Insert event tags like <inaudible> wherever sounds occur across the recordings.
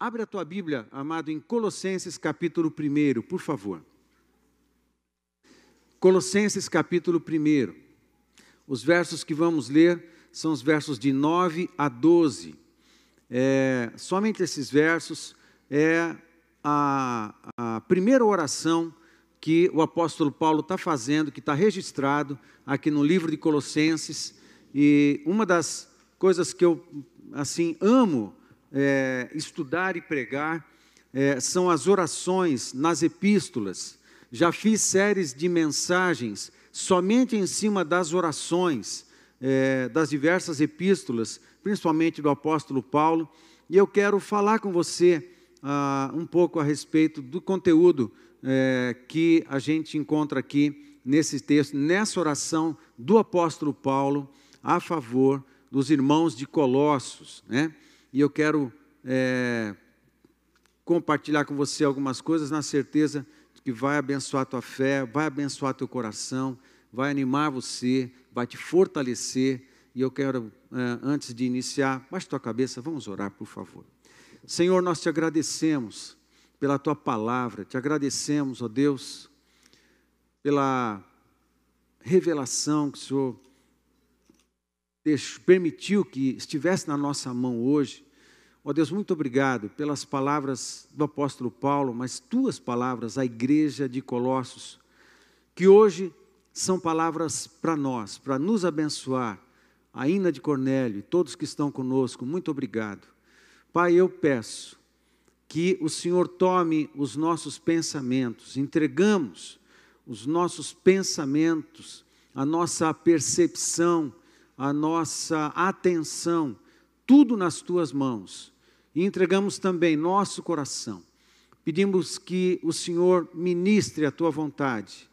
Abre a tua Bíblia, amado, em Colossenses capítulo 1, por favor. Colossenses capítulo 1. Os versos que vamos ler são os versos de 9 a 12. É, somente esses versos é a, a primeira oração que o apóstolo Paulo está fazendo, que está registrado aqui no livro de Colossenses. E uma das coisas que eu assim amo é, estudar e pregar é, são as orações nas epístolas. Já fiz séries de mensagens somente em cima das orações é, das diversas epístolas, principalmente do apóstolo Paulo, e eu quero falar com você ah, um pouco a respeito do conteúdo é, que a gente encontra aqui nesse texto, nessa oração do apóstolo Paulo a favor dos irmãos de Colossos, né? E eu quero é, compartilhar com você algumas coisas na certeza de que vai abençoar a tua fé, vai abençoar teu coração, vai animar você, vai te fortalecer. E eu quero, é, antes de iniciar, baixe tua cabeça, vamos orar, por favor. Senhor, nós te agradecemos pela tua palavra, te agradecemos, ó Deus, pela revelação que o Senhor permitiu que estivesse na nossa mão hoje. Ó Deus, muito obrigado pelas palavras do apóstolo Paulo, mas tuas palavras à igreja de Colossos, que hoje são palavras para nós, para nos abençoar. A Ina de Cornélio e todos que estão conosco, muito obrigado. Pai, eu peço que o Senhor tome os nossos pensamentos, entregamos os nossos pensamentos, a nossa percepção, a nossa atenção, tudo nas tuas mãos. E entregamos também nosso coração. Pedimos que o Senhor ministre a tua vontade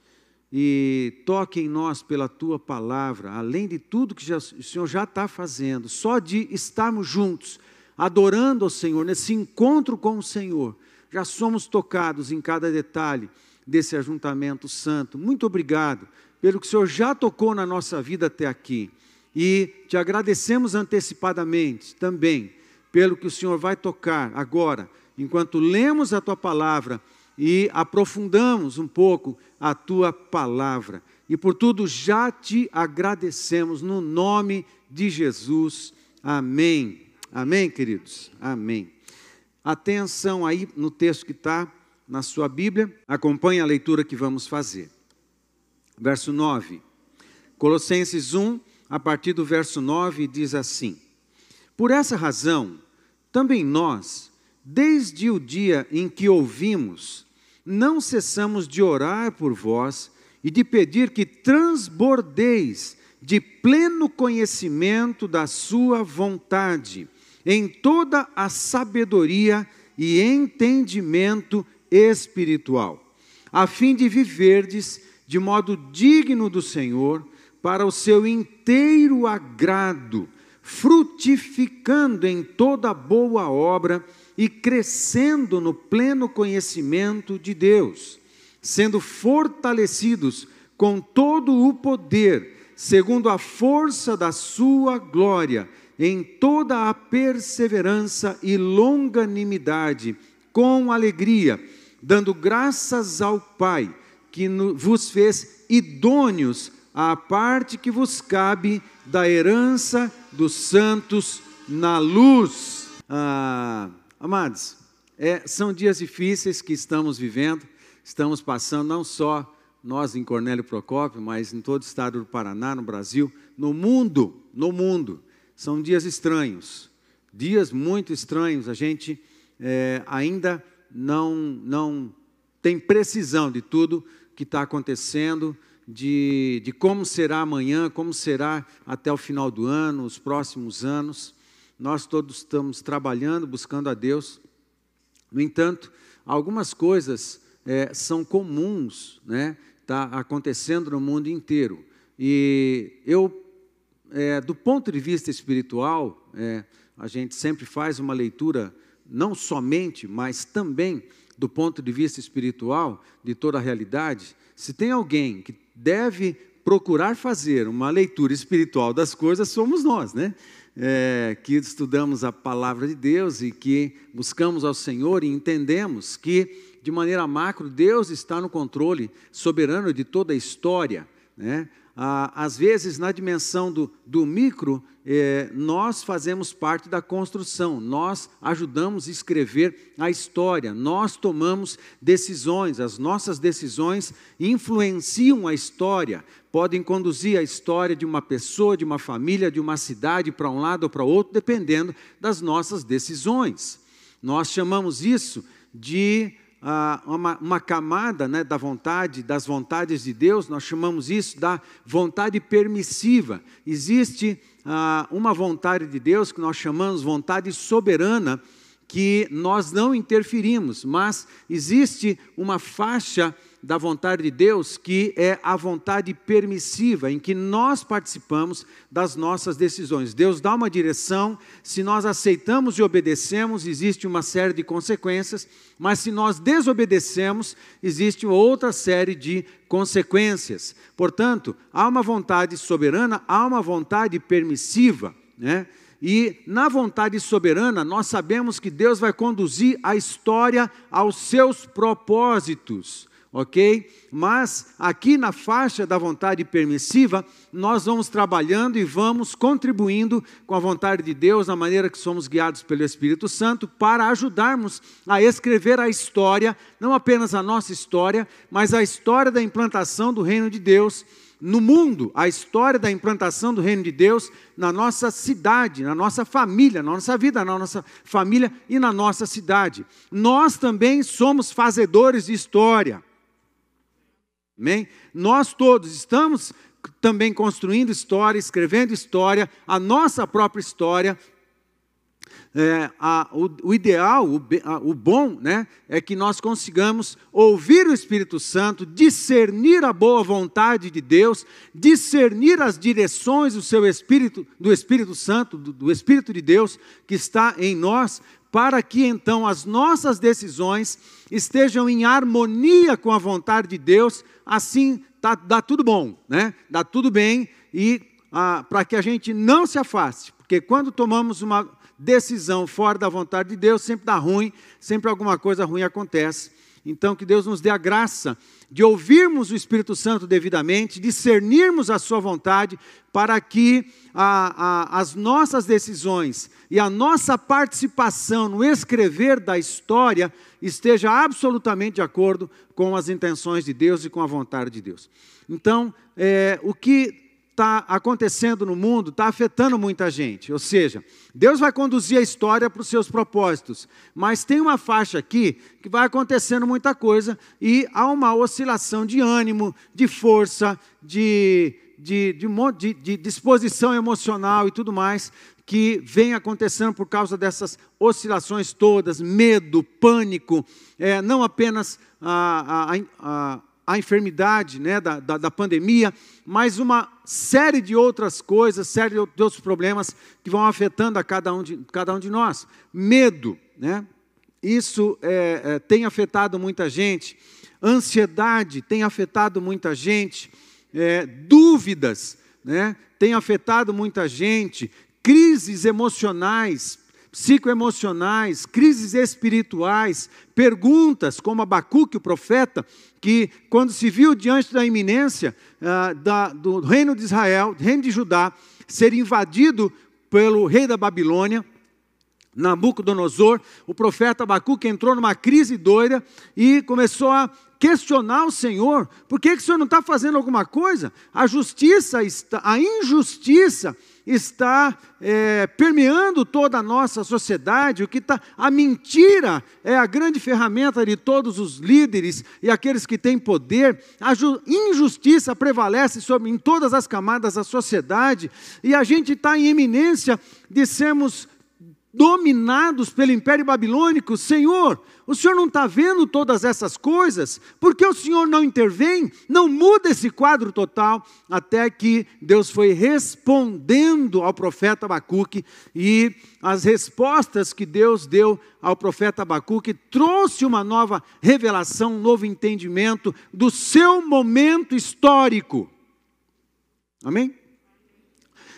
e toque em nós pela tua palavra, além de tudo que já, o Senhor já está fazendo, só de estarmos juntos, adorando ao Senhor, nesse encontro com o Senhor, já somos tocados em cada detalhe desse ajuntamento santo. Muito obrigado pelo que o Senhor já tocou na nossa vida até aqui. E te agradecemos antecipadamente também pelo que o Senhor vai tocar agora, enquanto lemos a tua palavra e aprofundamos um pouco a tua palavra. E por tudo já te agradecemos no nome de Jesus. Amém. Amém, queridos? Amém. Atenção aí no texto que está na sua Bíblia, acompanhe a leitura que vamos fazer. Verso 9. Colossenses 1, a partir do verso 9, diz assim: Por essa razão, também nós, desde o dia em que ouvimos, não cessamos de orar por vós e de pedir que transbordeis de pleno conhecimento da Sua vontade, em toda a sabedoria e entendimento espiritual, a fim de viverdes de modo digno do Senhor para o seu inteiro agrado, frutificando em toda boa obra e crescendo no pleno conhecimento de Deus, sendo fortalecidos com todo o poder, segundo a força da sua glória, em toda a perseverança e longanimidade, com alegria, dando graças ao Pai, que vos fez idôneos a parte que vos cabe da herança dos santos na luz. Ah, amados, é, são dias difíceis que estamos vivendo, estamos passando não só nós em Cornélio Procópio, mas em todo o estado do Paraná, no Brasil, no mundo, no mundo. São dias estranhos, dias muito estranhos. A gente é, ainda não, não tem precisão de tudo que está acontecendo, de, de como será amanhã, como será até o final do ano, os próximos anos. Nós todos estamos trabalhando, buscando a Deus. No entanto, algumas coisas é, são comuns, né? Está acontecendo no mundo inteiro. E eu, é, do ponto de vista espiritual, é, a gente sempre faz uma leitura, não somente, mas também do ponto de vista espiritual de toda a realidade. Se tem alguém que deve procurar fazer uma leitura espiritual das coisas somos nós, né? é, que estudamos a palavra de Deus e que buscamos ao Senhor e entendemos que, de maneira macro, Deus está no controle soberano de toda a história. Né? Ah, às vezes, na dimensão do, do micro, eh, nós fazemos parte da construção, nós ajudamos a escrever a história, nós tomamos decisões, as nossas decisões influenciam a história, podem conduzir a história de uma pessoa, de uma família, de uma cidade para um lado ou para outro, dependendo das nossas decisões. Nós chamamos isso de uma, uma, camada né, da vontade, das vontades de Deus, nós chamamos isso da vontade permissiva. Existe ah, uma vontade de Deus que nós chamamos vontade soberana, que nós não interferimos, mas existe uma faixa da vontade de Deus, que é a vontade permissiva, em que nós participamos das nossas decisões. Deus dá uma direção, se nós aceitamos e obedecemos, existe uma série de consequências, mas se nós desobedecemos, existe outra série de consequências. Portanto, há uma vontade soberana, há uma vontade permissiva, né? E na vontade soberana, nós sabemos que Deus vai conduzir a história aos seus propósitos ok? Mas aqui na faixa da vontade permissiva, nós vamos trabalhando e vamos contribuindo com a vontade de Deus, na maneira que somos guiados pelo Espírito Santo, para ajudarmos a escrever a história, não apenas a nossa história, mas a história da implantação do reino de Deus no mundo, a história da implantação do reino de Deus na nossa cidade, na nossa família, na nossa vida, na nossa família e na nossa cidade. Nós também somos fazedores de história. Amém? Nós todos estamos também construindo história, escrevendo história, a nossa própria história. É, a, o, o, ideal, o, a, o bom, né, é que nós consigamos ouvir o Espírito Santo, discernir a boa vontade de Deus, discernir as direções do seu Espírito, do Espírito Santo, do, do Espírito de Deus que está em nós, para que então as nossas decisões estejam em harmonia com a vontade de Deus, assim tá, dá tudo bom, né? Dá tudo bem e ah, para que a gente não se afaste, porque quando tomamos uma decisão fora da vontade de Deus, sempre dá ruim, sempre alguma coisa ruim acontece. Então, que Deus nos dê a graça de ouvirmos o Espírito Santo devidamente, discernirmos a Sua vontade, para que a, a, as nossas decisões e a nossa participação no escrever da história esteja absolutamente de acordo com as intenções de Deus e com a vontade de Deus. Então, é, o que está acontecendo no mundo está afetando muita gente. Ou seja, Deus vai conduzir a história para os seus propósitos, mas tem uma faixa aqui que vai acontecendo muita coisa e há uma oscilação de ânimo, de força, de, de, de, de, disposição emocional e tudo mais que vem acontecendo por causa dessas oscilações todas, medo, pânico, é, não apenas a, a, a a enfermidade né, da, da, da, pandemia, mas uma série de outras coisas, série de outros problemas que vão afetando a cada um de, cada um de nós. Medo, né? isso é, é, tem afetado muita gente. Ansiedade tem afetado muita gente. É, dúvidas né, tem afetado muita gente. Crises emocionais, psicoemocionais, crises espirituais, perguntas, como Abacuque, o profeta, que quando se viu diante da iminência ah, da, do reino de Israel, reino de Judá, ser invadido pelo rei da Babilônia, Nabucodonosor, o profeta Abacuque entrou numa crise doida e começou a questionar o Senhor, por que, que o Senhor não está fazendo alguma coisa? A justiça, está, a injustiça está é, permeando toda a nossa sociedade, o que está. A mentira é a grande ferramenta de todos os líderes e aqueles que têm poder. A injustiça prevalece sobre, em todas as camadas da sociedade, e a gente está em eminência de sermos dominados pelo Império Babilônico, Senhor, o Senhor não está vendo todas essas coisas? Por que o Senhor não intervém? Não muda esse quadro total, até que Deus foi respondendo ao profeta Abacuque, e as respostas que Deus deu ao profeta Abacuque trouxe uma nova revelação, um novo entendimento do seu momento histórico. Amém?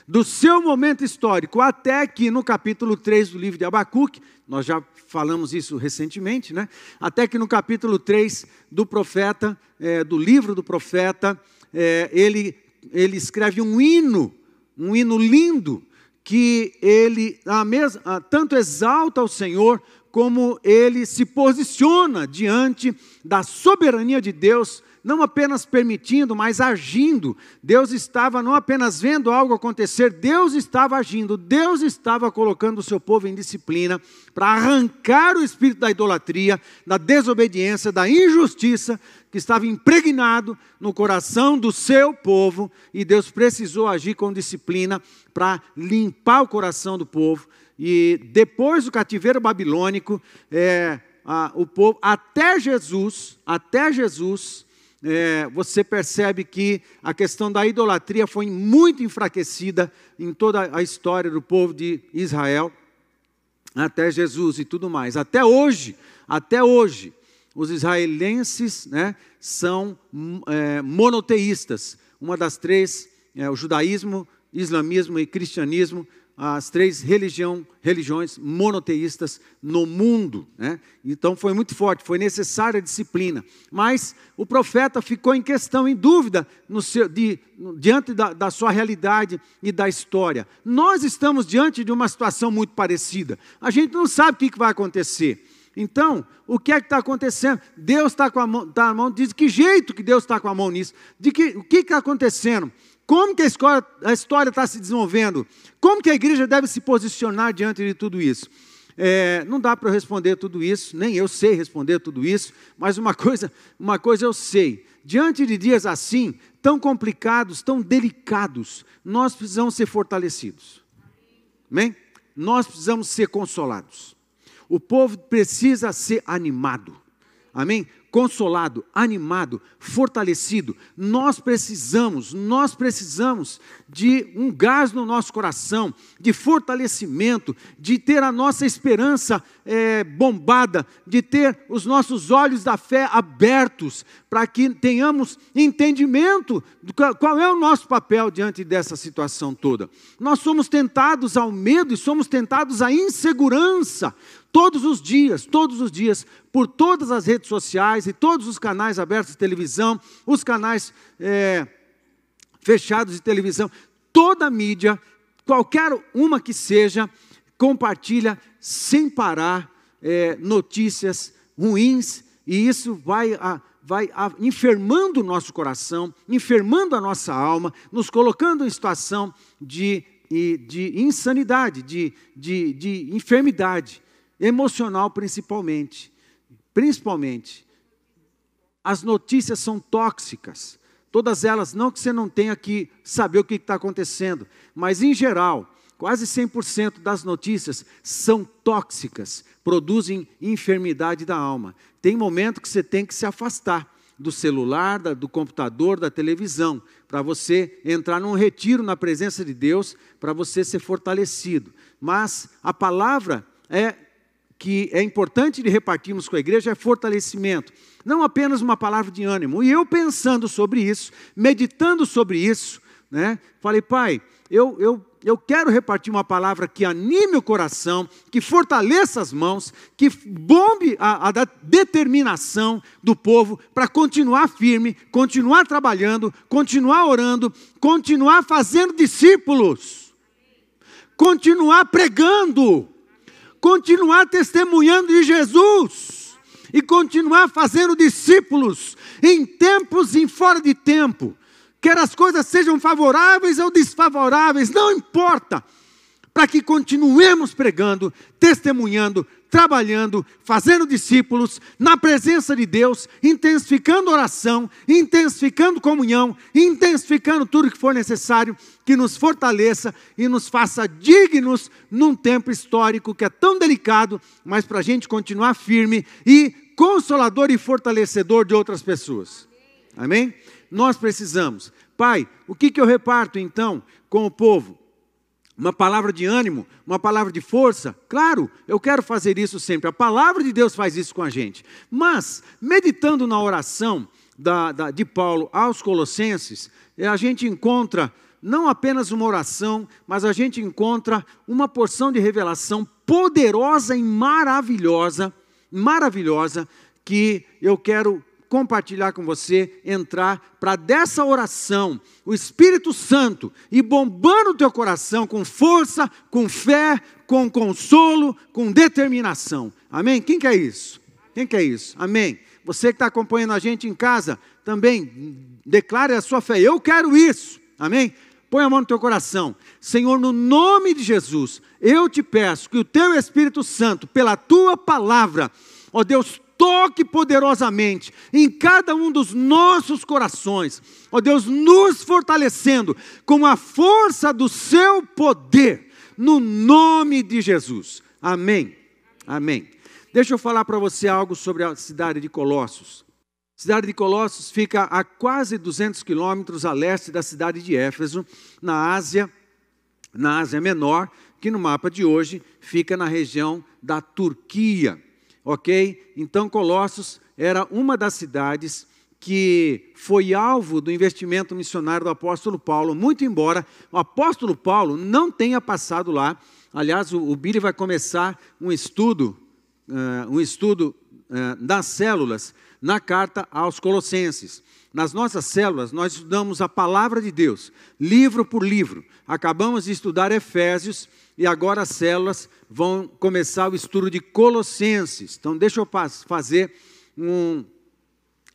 Do seu momento histórico, até que no capítulo 3 do livro de Abacuque, nós já falamos isso recentemente, né? Até que no capítulo 3 do profeta, é, do livro do profeta, é, ele, ele escreve um hino, um hino lindo, que ele a mesma, a, tanto exalta o Senhor, como ele se posiciona diante da soberania de Deus não apenas permitindo, mas agindo. Deus estava não apenas vendo algo acontecer, Deus estava agindo, Deus estava colocando o seu povo em disciplina para arrancar o espírito da idolatria, da desobediência, da injustiça que estava impregnado no coração do seu povo, e Deus precisou agir com disciplina para limpar o coração do povo. E depois do cativeiro babilônico, é, a, o povo, até Jesus, até Jesus, é, você percebe que a questão da idolatria foi muito enfraquecida em toda a história do povo de Israel, até Jesus e tudo mais. Até hoje, até hoje, os israelenses né, são é, monoteístas. Uma das três, é, o judaísmo, islamismo e cristianismo, as três religião, religiões monoteístas no mundo. Né? Então foi muito forte, foi necessária a disciplina. Mas o profeta ficou em questão, em dúvida, seu, de, diante da, da sua realidade e da história. Nós estamos diante de uma situação muito parecida. A gente não sabe o que, vai acontecer. Então, o que é que está acontecendo? Deus está com a mão, tá a mão, diz que jeito que Deus está com a mão nisso? De que, o que está acontecendo? Como que a história está se desenvolvendo? Como que a igreja deve se posicionar diante de tudo isso? É, não dá para eu responder tudo isso, nem eu sei responder tudo isso, mas uma <laughs> coisa, uma coisa eu sei: diante de dias assim, tão complicados, tão delicados, nós precisamos ser fortalecidos. Amém? Nós precisamos ser consolados. O povo precisa ser animado. Amém? Consolado, animado, fortalecido. Nós precisamos, nós precisamos de um gás no nosso coração, de fortalecimento, de ter a nossa esperança é, bombada, de ter os nossos olhos da fé abertos, para que tenhamos entendimento do qual é o nosso papel diante dessa situação toda. Nós somos tentados ao medo e somos tentados à insegurança todos os dias, todos os dias, por todas as redes sociais e todos os canais abertos de televisão, os canais é, fechados de televisão, toda mídia, qualquer uma que seja, compartilha sem parar é, notícias ruins, e isso vai, a, vai a, enfermando o nosso coração, enfermando a nossa alma, nos colocando em situação de, de insanidade, de, de, de enfermidade emocional principalmente. Principalmente. As notícias são tóxicas. Todas elas, não que você não tenha que saber o que está acontecendo, mas em geral, quase 100% das notícias são tóxicas, produzem enfermidade da alma. Tem momento que você tem que se afastar do celular, do computador, da televisão, para você entrar num retiro na presença de Deus, para você ser fortalecido. Mas a palavra é que é importante de repartirmos com a igreja é fortalecimento, não apenas uma palavra de ânimo. E eu pensando sobre isso, meditando sobre isso, né, falei, pai, eu, eu, eu quero repartir uma palavra que anime o coração, que fortaleça as mãos, que bombe a, a determinação do povo para continuar firme, continuar trabalhando, continuar orando, continuar fazendo discípulos, continuar pregando continuar testemunhando de Jesus e continuar fazendo discípulos em tempos e fora de tempo. Quer as coisas sejam favoráveis ou desfavoráveis, não importa, para que continuemos pregando, testemunhando, trabalhando, fazendo discípulos, na presença de Deus, intensificando oração, intensificando comunhão, intensificando tudo que for necessário, que nos fortaleça e nos faça dignos num tempo histórico que é tão delicado, mas para a gente continuar firme e consolador e fortalecedor de outras pessoas. Amém? Nós precisamos. Pai, o que, que eu reparto então com o povo? Uma palavra de ânimo, uma palavra de força. Claro, eu quero fazer isso sempre. A palavra de Deus faz isso com a gente. Mas, meditando na oração da, da, de Paulo aos Colossenses, a gente encontra não apenas uma oração, mas a gente encontra uma porção de revelação poderosa e maravilhosa, maravilhosa, que eu quero compartilhar com você, entrar para dessa oração, o Espírito Santo e bombando o teu coração com força, com fé, com consolo, com determinação. Amém? Quem quer isso? Quem quer isso? Amém. Você que está acompanhando a gente em casa, também declare a sua fé. Eu quero isso. Amém? Põe a mão no teu coração. Senhor, no nome de Jesus, eu te peço que o teu Espírito Santo, pela tua palavra, ó Deus, toque poderosamente em cada um dos nossos corações, ó Deus, nos fortalecendo com a força do seu poder, no nome de Jesus. Amém. Amém. Deixa eu falar para você algo sobre a cidade de Colossos. A cidade de Colossos fica a quase 200 quilômetros a leste da cidade de Éfeso, na Ásia, na Ásia Menor, que no mapa de hoje fica na região da Turquia ok? Então, Colossos era uma das cidades que foi alvo do investimento missionário do apóstolo Paulo, muito embora o apóstolo Paulo não tenha passado lá. Aliás, o, o Billy vai começar um estudo, uh, um estudo uh, das células na carta aos Colossenses. Nas nossas células, nós estudamos a palavra de Deus, livro por livro. Acabamos de estudar Efésios e agora as células vão começar o estudo de Colossenses. Então, deixa eu fazer um,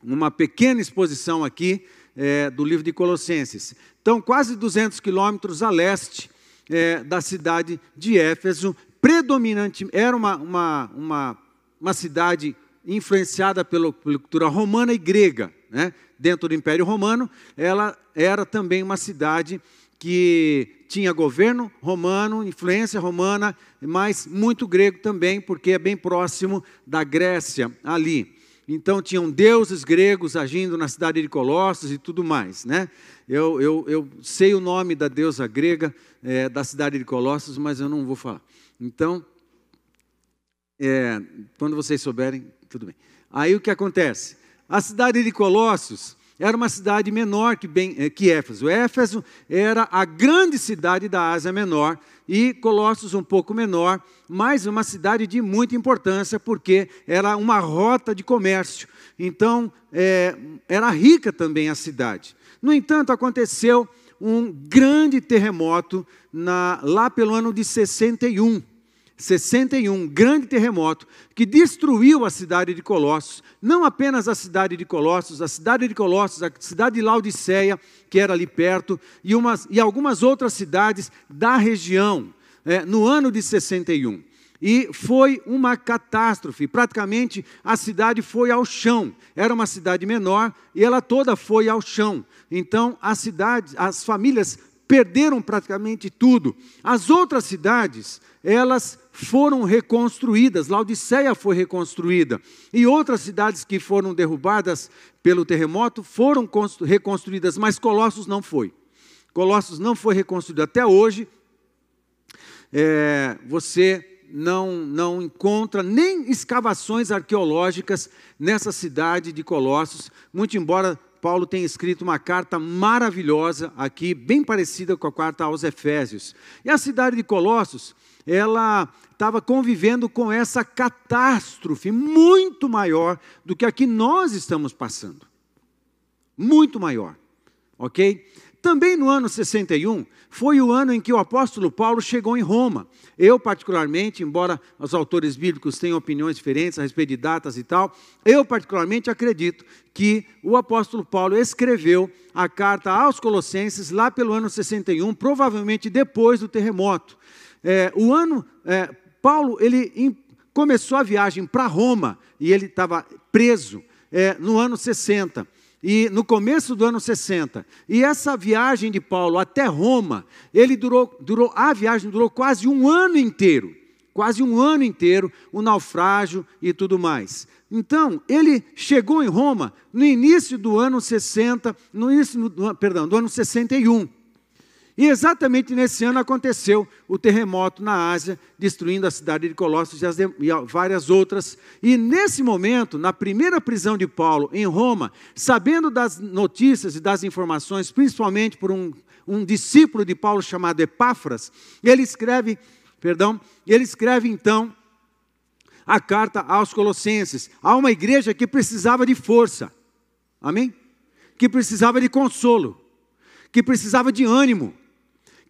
uma pequena exposição aqui é, do livro de Colossenses. Então, quase 200 quilômetros a leste é, da cidade de Éfeso, predominante, era uma, uma, uma, uma cidade influenciada pela cultura romana e grega. Né? Dentro do Império Romano, ela era também uma cidade que tinha governo romano, influência romana, mas muito grego também, porque é bem próximo da Grécia ali. Então tinham deuses gregos agindo na cidade de Colossos e tudo mais, né? Eu, eu, eu sei o nome da deusa grega é, da cidade de Colossos, mas eu não vou falar. Então, é, quando vocês souberem, tudo bem. Aí o que acontece? A cidade de Colossos era uma cidade menor que, eh, que Éfeso. Éfeso era a grande cidade da Ásia Menor e Colossos um pouco menor, mas uma cidade de muita importância porque era uma rota de comércio. Então, é, era rica também a cidade. No entanto, aconteceu um grande terremoto na, lá pelo ano de 61. 61, grande terremoto que destruiu a cidade de Colossos, não apenas a cidade de Colossos, a cidade de Colossos, a cidade de Laodiceia, que era ali perto, e, umas, e algumas outras cidades da região, é, no ano de 61. E foi uma catástrofe, praticamente a cidade foi ao chão. Era uma cidade menor e ela toda foi ao chão. Então, a cidade, as famílias perderam praticamente tudo. As outras cidades, elas foram reconstruídas, Laodiceia foi reconstruída, e outras cidades que foram derrubadas pelo terremoto foram reconstruídas, mas Colossos não foi. Colossos não foi reconstruído. Até hoje, é, você não, não encontra nem escavações arqueológicas nessa cidade de Colossos, muito embora Paulo tenha escrito uma carta maravilhosa aqui, bem parecida com a carta aos Efésios. E a cidade de Colossos, ela estava convivendo com essa catástrofe muito maior do que a que nós estamos passando. Muito maior, ok? Também no ano 61, foi o ano em que o apóstolo Paulo chegou em Roma. Eu, particularmente, embora os autores bíblicos tenham opiniões diferentes a respeito de datas e tal, eu, particularmente, acredito que o apóstolo Paulo escreveu a carta aos Colossenses lá pelo ano 61, provavelmente depois do terremoto. É, o ano, é, Paulo, ele in, começou a viagem para Roma e ele estava preso é, no ano 60 e no começo do ano 60. E essa viagem de Paulo até Roma, ele durou, durou a viagem durou quase um ano inteiro, quase um ano inteiro, o naufrágio e tudo mais. Então, ele chegou em Roma no início do ano 60, no início do, perdão, do ano 61. E exatamente nesse ano aconteceu o terremoto na Ásia, destruindo a cidade de Colossos e, várias outras. E nesse momento, na primeira prisão de Paulo em Roma, sabendo das notícias e das informações, principalmente por um, um discípulo de Paulo chamado Epáfras, ele escreve, perdão, ele escreve então a carta aos Colossenses, a uma igreja que precisava de força. Amém? Que precisava de consolo, que precisava de ânimo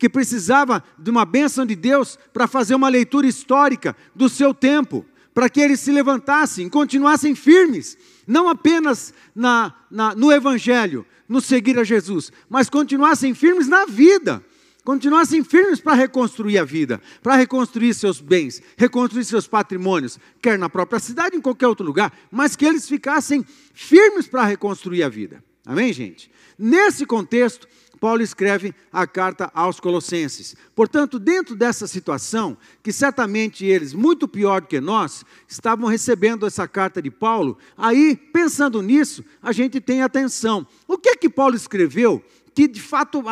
que precisava de uma bênção de Deus para fazer uma leitura histórica do seu tempo, para que eles se levantassem, continuassem firmes, não apenas na, na, no Evangelho, no seguir a Jesus, mas continuassem firmes na vida, continuassem firmes para reconstruir a vida, para reconstruir seus bens, reconstruir seus patrimônios, quer na própria cidade, em qualquer outro lugar, mas que eles ficassem firmes para reconstruir a vida. Amém, gente? Nesse contexto, Paulo escreve a carta aos Colossenses. Portanto, dentro dessa situação, que certamente eles, muito pior do que nós, estavam recebendo essa carta de Paulo, aí, pensando nisso, a gente tem atenção. O que é que Paulo escreveu que de fato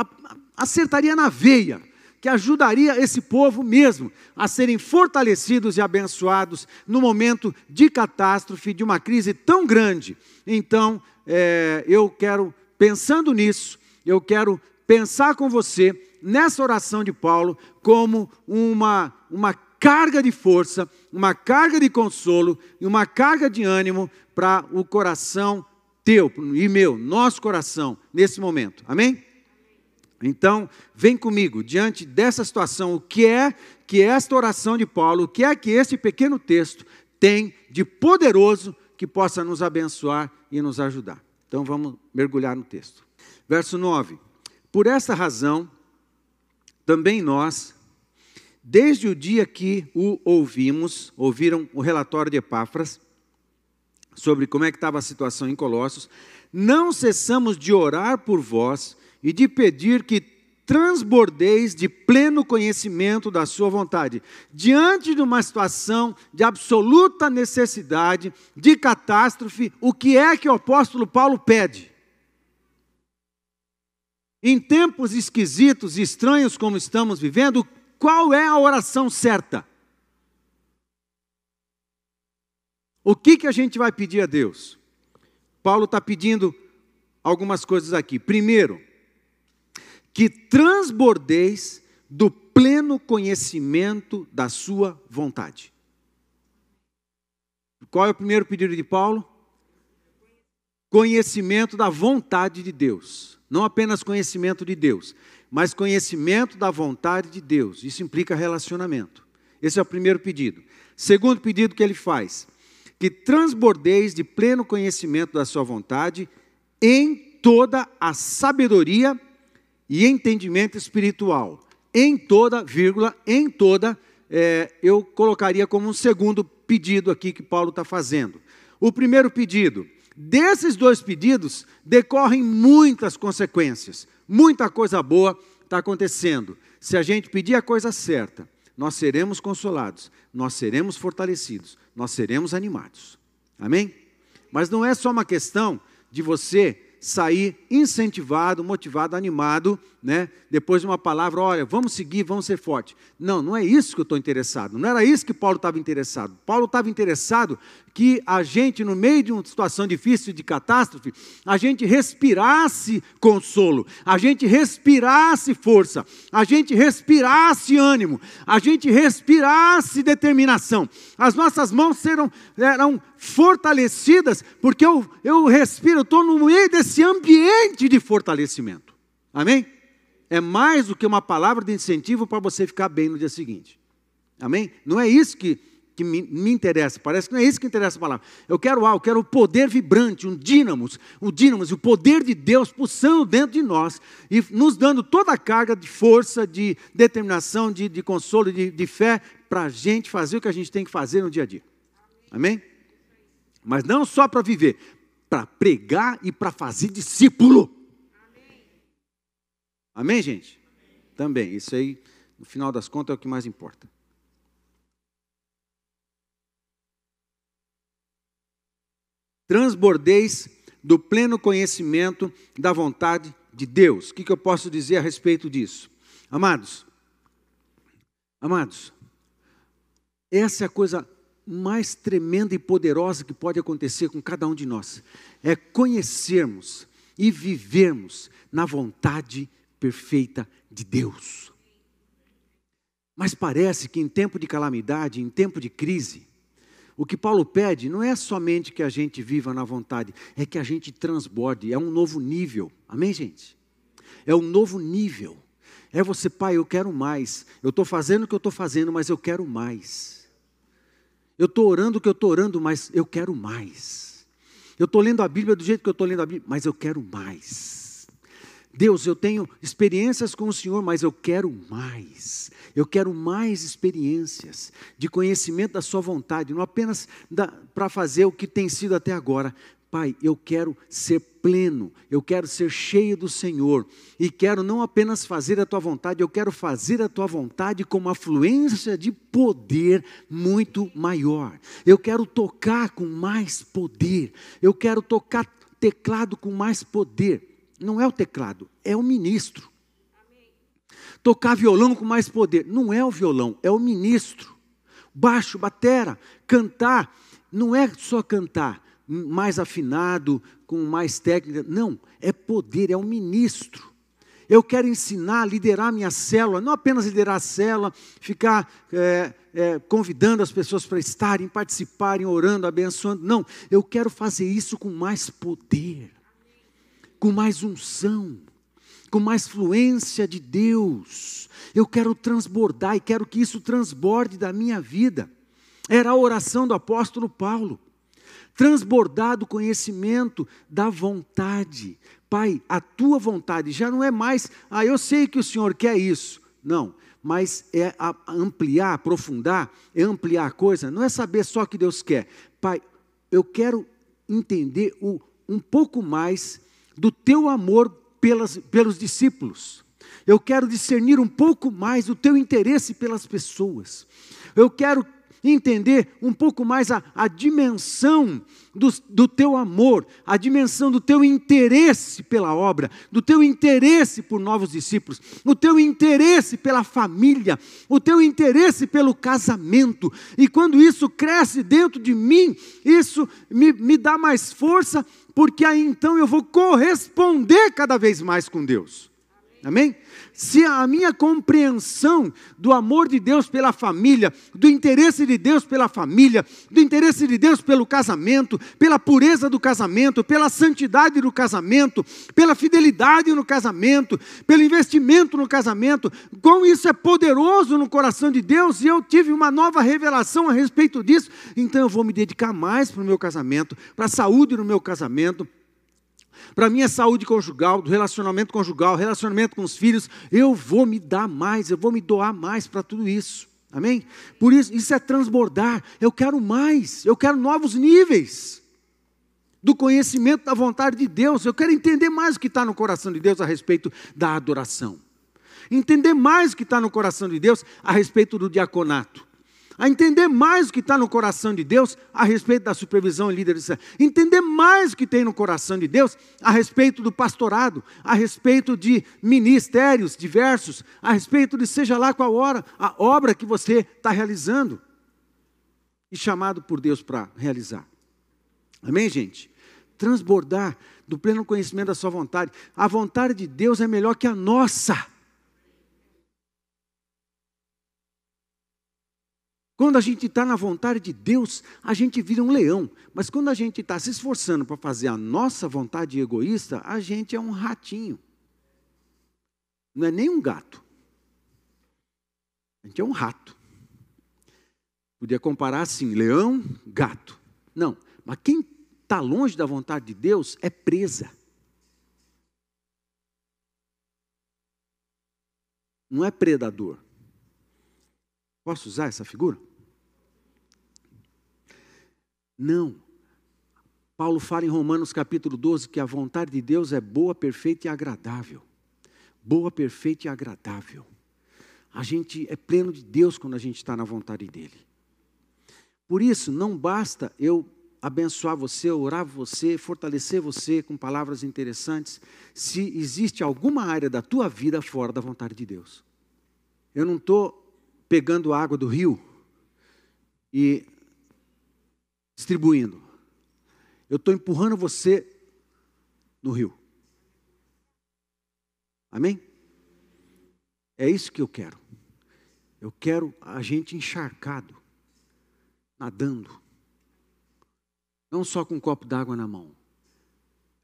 acertaria na veia? que ajudaria esse povo mesmo a serem fortalecidos e abençoados no momento de catástrofe, de uma crise tão grande. Então, é, eu quero, pensando nisso, eu quero pensar com você nessa oração de Paulo como uma, uma carga de força, uma carga de consolo e uma carga de ânimo para o coração teu e meu, nosso coração, nesse momento. Amém? Então, vem comigo, diante dessa situação, o que é que esta oração de Paulo, o que é que este pequeno texto tem de poderoso que possa nos abençoar e nos ajudar. Então, vamos mergulhar no texto. Verso 9: Por essa razão, também nós, desde o dia que o ouvimos, ouviram o relatório de Epáfras, sobre como é que estava a situação em Colossos, não cessamos de orar por vós e de pedir que transbordeis de pleno conhecimento da sua vontade. Diante de uma situação de absoluta necessidade, de catástrofe, o que é que o apóstolo Paulo pede? Em tempos esquisitos e estranhos como estamos vivendo, qual é a oração certa? O que, que a gente vai pedir a Deus? Paulo está pedindo algumas coisas aqui. Primeiro, que transbordeis do pleno conhecimento da sua vontade. Qual é o primeiro pedido de Paulo? Conhecimento da vontade de Deus. Não apenas conhecimento de Deus, mas conhecimento da vontade de Deus. Isso implica relacionamento. Esse é o primeiro pedido. Segundo pedido que ele faz: que transbordeis de pleno conhecimento da sua vontade em toda a sabedoria e entendimento espiritual. Em toda, vírgula, em toda, é, eu colocaria como um segundo pedido aqui que Paulo está fazendo. O primeiro pedido, Desses dois pedidos decorrem muitas consequências, muita coisa boa está acontecendo. Se a gente pedir a coisa certa, nós seremos consolados, nós seremos fortalecidos, nós seremos animados. Amém? Mas não é só uma questão de você sair incentivado, motivado, animado, né? Depois de uma palavra, olha, vamos seguir, vamos ser fortes. Não, não é isso que eu estou interessado. Não era isso que Paulo estava interessado. Paulo estava interessado que a gente, no meio de uma situação difícil, de catástrofe, a gente respirasse consolo, a gente respirasse força, a gente respirasse ânimo, a gente respirasse determinação. As nossas mãos serão, eram fortalecidas, porque eu, eu respiro, estou no meio desse ambiente de fortalecimento. Amém? É mais do que uma palavra de incentivo para você ficar bem no dia seguinte. Amém? Não é isso que que me, me, interessa. Parece que não é isso que interessa a palavra. Eu quero algo, eu quero o poder vibrante, um dínamos, o dínamos, o poder de Deus pulsando dentro de nós e nos dando toda a carga de força, de determinação, de, de consolo, de, de fé para a gente fazer o que a gente tem que fazer no dia a dia. Amém? Mas não só para viver, para pregar e para fazer discípulo. Amém. Gente? Também. Isso aí, no final das contas, é o que mais importa. transbordeis do pleno conhecimento da vontade de Deus. O que, eu posso dizer a respeito disso? Amados, amados, essa é a coisa mais tremenda e poderosa que pode acontecer com cada um de nós. É conhecermos e vivermos na vontade perfeita de Deus. Mas parece que em tempo de calamidade, em tempo de crise, o que Paulo pede não é somente que a gente viva na vontade, é que a gente transborde, é um novo nível. Amém, gente? É um novo nível. É você, pai, eu quero mais. Eu estou fazendo o que eu estou fazendo, mas eu quero mais. Eu estou orando o que eu estou orando, mas eu quero mais. Eu estou lendo a Bíblia do jeito que eu estou lendo a Bíblia, mas eu quero mais. Deus, eu tenho experiências com o Senhor, mas eu quero mais. Eu quero mais experiências de conhecimento da Sua vontade, não apenas para fazer o que tem sido até agora, Pai, eu quero ser pleno, eu quero ser cheio do Senhor e quero não apenas fazer a tua vontade, eu quero fazer a tua vontade com uma fluência de poder muito maior. Eu quero tocar com mais poder, eu quero tocar teclado com mais poder. Não é o teclado, é o ministro. Tocar violão com mais poder, não é o violão, é o ministro. Baixo, batera, cantar, não é só cantar mais afinado, com mais técnica. Não, é poder, é um ministro. Eu quero ensinar, liderar minha célula, não apenas liderar a célula, ficar é, é, convidando as pessoas para estarem, participarem, orando, abençoando. Não, eu quero fazer isso com mais poder, com mais unção, com mais fluência de Deus. Eu quero transbordar e quero que isso transborde da minha vida. Era a oração do apóstolo Paulo transbordar do conhecimento da vontade. Pai, a tua vontade já não é mais, ah, eu sei que o Senhor quer isso. Não, mas é ampliar, aprofundar, é ampliar a coisa, não é saber só o que Deus quer. Pai, eu quero entender um pouco mais do teu amor pelas, pelos discípulos. Eu quero discernir um pouco mais o teu interesse pelas pessoas. Eu quero entender um pouco mais a, a dimensão do, do teu amor, a dimensão do teu interesse pela obra, do teu interesse por novos discípulos, o teu interesse pela família, o teu interesse pelo casamento. E quando isso cresce dentro de mim, isso me, me dá mais força, porque aí então eu vou corresponder cada vez mais com Deus. Amém? se a minha compreensão do amor de Deus pela família, do interesse de Deus pela família, do interesse de Deus pelo casamento, pela pureza do casamento, pela santidade do casamento, pela fidelidade no casamento, pelo investimento no casamento, como isso é poderoso no coração de Deus, e eu tive uma nova revelação a respeito disso, então eu vou me dedicar mais para o meu casamento, para a saúde no meu casamento para a minha saúde conjugal, do relacionamento conjugal, relacionamento com os filhos, eu vou me dar mais, eu vou me doar mais para tudo isso. Amém? Por isso, isso é transbordar. Eu quero mais, eu quero novos níveis do conhecimento da vontade de Deus. Eu quero entender mais o que está no coração de Deus a respeito da adoração. Entender mais o que está no coração de Deus a respeito do diaconato a entender mais o que está no coração de Deus a respeito da supervisão e liderança, entender mais o que tem no coração de Deus a respeito do pastorado, a respeito de ministérios diversos, a respeito de seja lá qual hora a obra que você está realizando e chamado por Deus para realizar. Amém, gente? Transbordar do pleno conhecimento da sua vontade. A vontade de Deus é melhor que a nossa. Quando a gente está na vontade de Deus, a gente vira um leão. Mas quando a gente está se esforçando para fazer a nossa vontade egoísta, a gente é um ratinho. Não é nem um gato. A gente é um rato. Podia comparar assim: leão, gato. Não, mas quem está longe da vontade de Deus é presa. Não é predador. Posso usar essa figura? Não. Paulo fala em Romanos capítulo 12 que a vontade de Deus é boa, perfeita e agradável. Boa, perfeita e agradável. A gente é pleno de Deus quando a gente está na vontade dEle. Por isso, não basta eu abençoar você, orar você, fortalecer você com palavras interessantes, se existe alguma área da tua vida fora da vontade de Deus. Eu não estou pegando água do rio e distribuindo. Eu estou empurrando você no rio. Amém? É isso que eu quero. Eu quero a gente encharcado, nadando. Não só com um copo d'água na mão.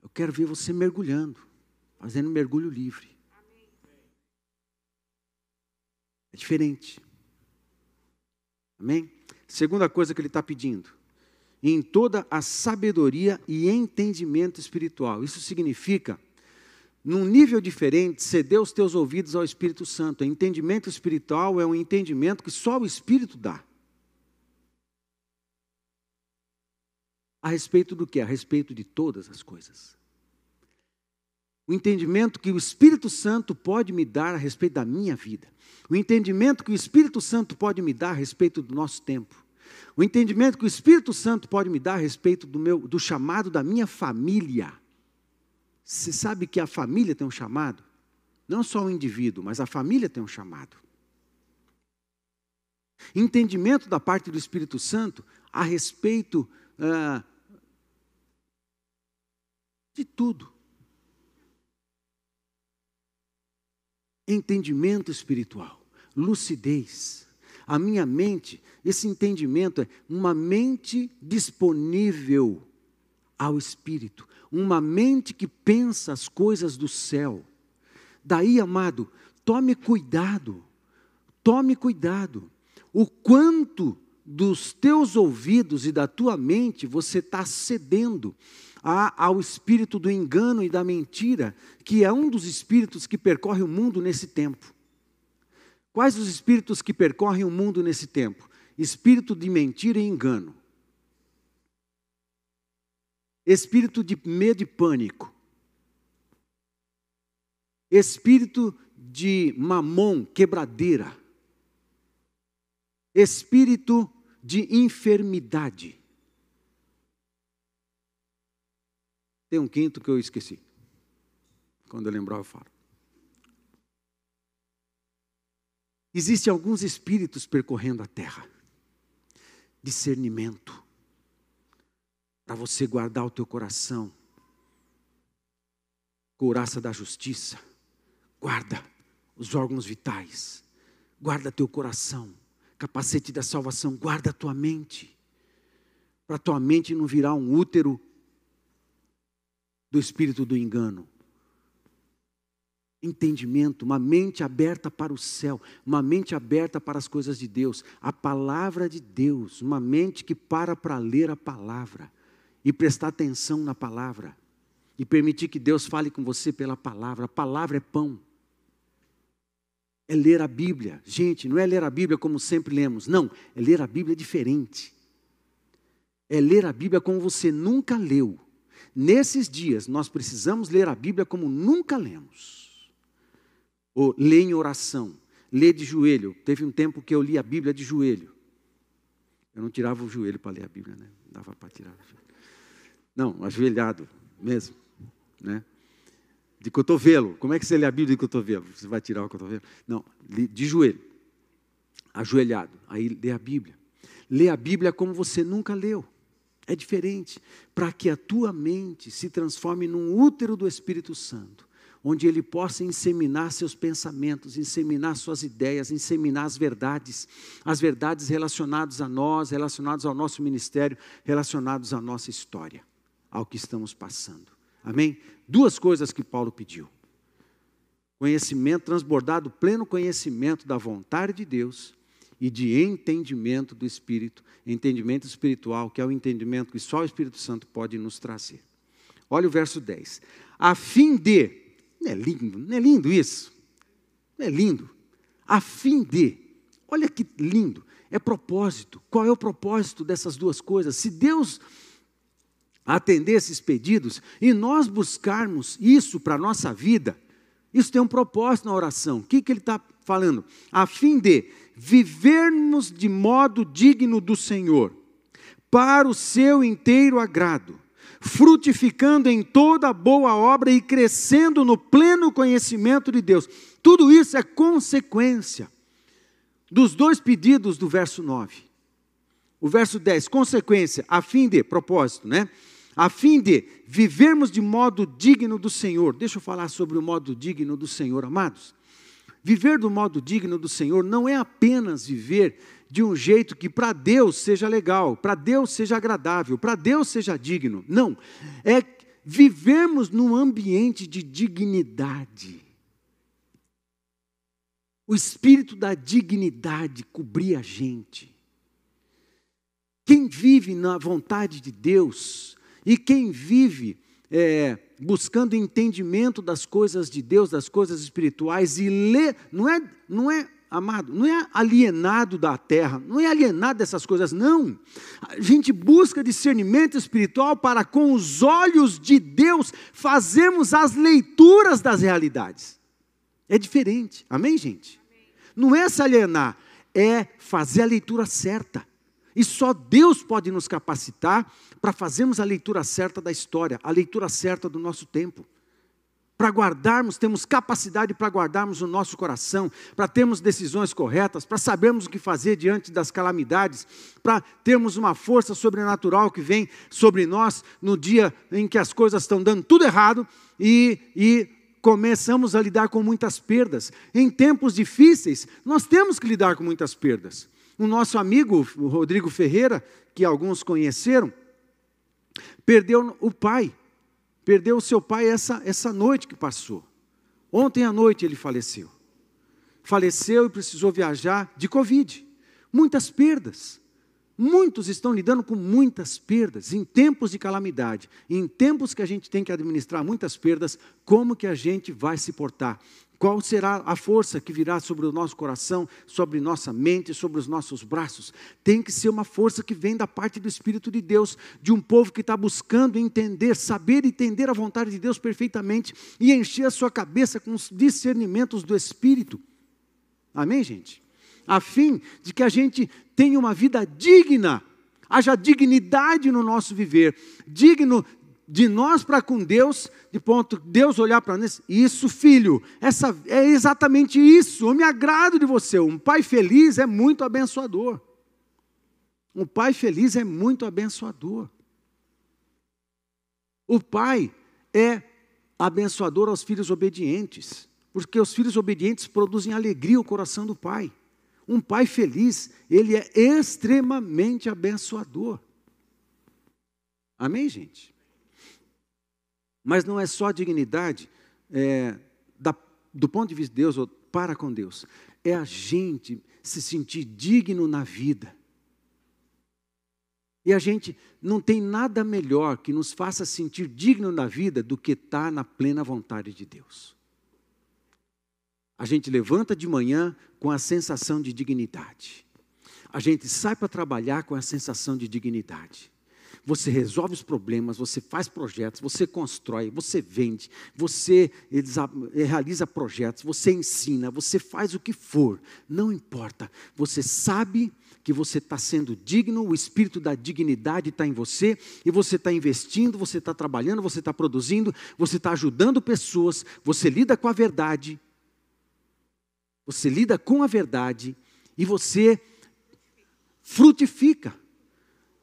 Eu quero ver você mergulhando, fazendo mergulho livre. É diferente. Amém? Segunda coisa que ele está pedindo. Em toda a sabedoria e entendimento espiritual. Isso significa, num nível diferente, ceder os teus ouvidos ao Espírito Santo. Entendimento espiritual é um entendimento que só o Espírito dá. A respeito do que? A respeito de todas as coisas. O entendimento que o Espírito Santo pode me dar a respeito da minha vida. O entendimento que o Espírito Santo pode me dar a respeito do nosso tempo. O entendimento que o Espírito Santo pode me dar a respeito do, meu, do chamado da minha família. Você sabe que a família tem um chamado? Não só o indivíduo, mas a família tem um chamado. Entendimento da parte do Espírito Santo a respeito ah, de tudo. Entendimento espiritual, lucidez. A minha mente, esse entendimento é uma mente disponível ao Espírito, uma mente que pensa as coisas do céu. Daí, amado, tome cuidado, tome cuidado. O quanto dos teus ouvidos e da tua mente você está cedendo ao espírito do engano e da mentira, que é um dos espíritos que percorre o mundo nesse tempo. Quais os espíritos que percorrem o mundo nesse tempo? Espírito de mentira e engano. Espírito de medo e pânico. Espírito de mamon, quebradeira. Espírito de enfermidade. Tem um quinto que eu esqueci. Quando eu lembrar, eu falo. Existem alguns espíritos percorrendo a terra. Discernimento. Para você guardar o teu coração. Couraça da justiça. Guarda os órgãos vitais. Guarda teu coração. Capacete da salvação. Guarda a tua mente. Para tua mente não virar um útero do espírito do engano. Entendimento, uma mente aberta para o céu, uma mente aberta para as coisas de Deus, a palavra de Deus, uma mente que para para ler a palavra e prestar atenção na palavra e permitir que Deus fale com você pela palavra. A palavra é pão. É ler a Bíblia. Gente, não é ler a Bíblia como sempre lemos, não, é ler a Bíblia diferente. É ler a Bíblia como você nunca leu. Nesses dias, nós precisamos ler a Bíblia como nunca lemos. Ou ler em oração, ler de joelho. Teve um tempo que eu li a Bíblia de joelho. Eu não tirava o joelho para ler a Bíblia, né? Não dava para tirar. Não, ajoelhado mesmo, né? De cotovelo. Como é que você lê a Bíblia de cotovelo? Você vai tirar o cotovelo? Não, de joelho. Ajoelhado. Aí lê a Bíblia. Lê a Bíblia como você nunca leu. É diferente, para que a tua mente se transforme num útero do Espírito Santo, onde ele possa inseminar seus pensamentos, inseminar suas ideias, inseminar as verdades, as verdades relacionadas a nós, relacionadas ao nosso ministério, relacionadas à nossa história, ao que estamos passando. Amém? Duas coisas que Paulo pediu: conhecimento transbordado, pleno conhecimento da vontade de Deus e de entendimento do Espírito, entendimento espiritual, que é o entendimento que só o Espírito Santo pode nos trazer. Olha o verso 10. A fim de, não é lindo, não é lindo isso? Não é lindo? A fim de, olha que lindo, é propósito. Qual é o propósito dessas duas coisas? Se Deus atender esses pedidos e nós buscarmos isso para a nossa vida, isso tem um propósito na oração. O que, que ele está falando? A fim de vivermos de modo digno do Senhor, para o seu inteiro agrado, frutificando em toda boa obra e crescendo no pleno conhecimento de Deus. Tudo isso é consequência dos dois pedidos do verso 9. O verso 10, consequência, a fim de, propósito, né? A fim de vivermos de modo digno do Senhor. Deixa eu falar sobre o modo digno do Senhor, amados. Viver do modo digno do Senhor não é apenas viver de um jeito que para Deus seja legal, para Deus seja agradável, para Deus seja digno. Não, é vivermos num ambiente de dignidade. O espírito da dignidade cobrir a gente. Quem vive na vontade de Deus e quem vive é, buscando entendimento das coisas de Deus, das coisas espirituais e lê, não é, não é amado, não é alienado da terra, não é alienado dessas coisas, não. A gente busca discernimento espiritual para, com os olhos de Deus, fazermos as leituras das realidades. É diferente, amém, gente? Não é se alienar, é fazer a leitura certa. E só Deus pode nos capacitar para fazermos a leitura certa da história, a leitura certa do nosso tempo. Para guardarmos, temos capacidade para guardarmos o nosso coração, para termos decisões corretas, para sabermos o que fazer diante das calamidades, para termos uma força sobrenatural que vem sobre nós no dia em que as coisas estão dando tudo errado e, e começamos a lidar com muitas perdas. Em tempos difíceis, nós temos que lidar com muitas perdas. O nosso amigo, o Rodrigo Ferreira, que alguns conheceram, perdeu o pai, perdeu o seu pai essa, essa noite que passou. Ontem à noite ele faleceu. Faleceu e precisou viajar de Covid. Muitas perdas. Muitos estão lidando com muitas perdas, em tempos de calamidade, em tempos que a gente tem que administrar muitas perdas, como que a gente vai se portar? Qual será a força que virá sobre o nosso coração, sobre nossa mente, sobre os nossos braços? Tem que ser uma força que vem da parte do Espírito de Deus, de um povo que está buscando entender, saber entender a vontade de Deus perfeitamente e encher a sua cabeça com os discernimentos do Espírito. Amém, gente? A fim de que a gente tenha uma vida digna, haja dignidade no nosso viver, digno de nós para com Deus, de ponto Deus olhar para nós, isso, filho, essa é exatamente isso. Eu me agrado de você. Um pai feliz é muito abençoador. Um pai feliz é muito abençoador. O pai é abençoador aos filhos obedientes, porque os filhos obedientes produzem alegria ao coração do pai. Um pai feliz, ele é extremamente abençoador. Amém, gente? Mas não é só dignidade é, da, do ponto de vista de Deus ou para com Deus. É a gente se sentir digno na vida. E a gente não tem nada melhor que nos faça sentir digno na vida do que estar tá na plena vontade de Deus. A gente levanta de manhã com a sensação de dignidade. A gente sai para trabalhar com a sensação de dignidade você resolve os problemas, você faz projetos, você constrói, você vende, você realiza projetos, você ensina, você faz o que for, não importa. Você sabe que você está sendo digno, o espírito da dignidade está em você, e você está investindo, você está trabalhando, você está produzindo, você está ajudando pessoas, você lida com a verdade, você lida com a verdade, e você frutifica.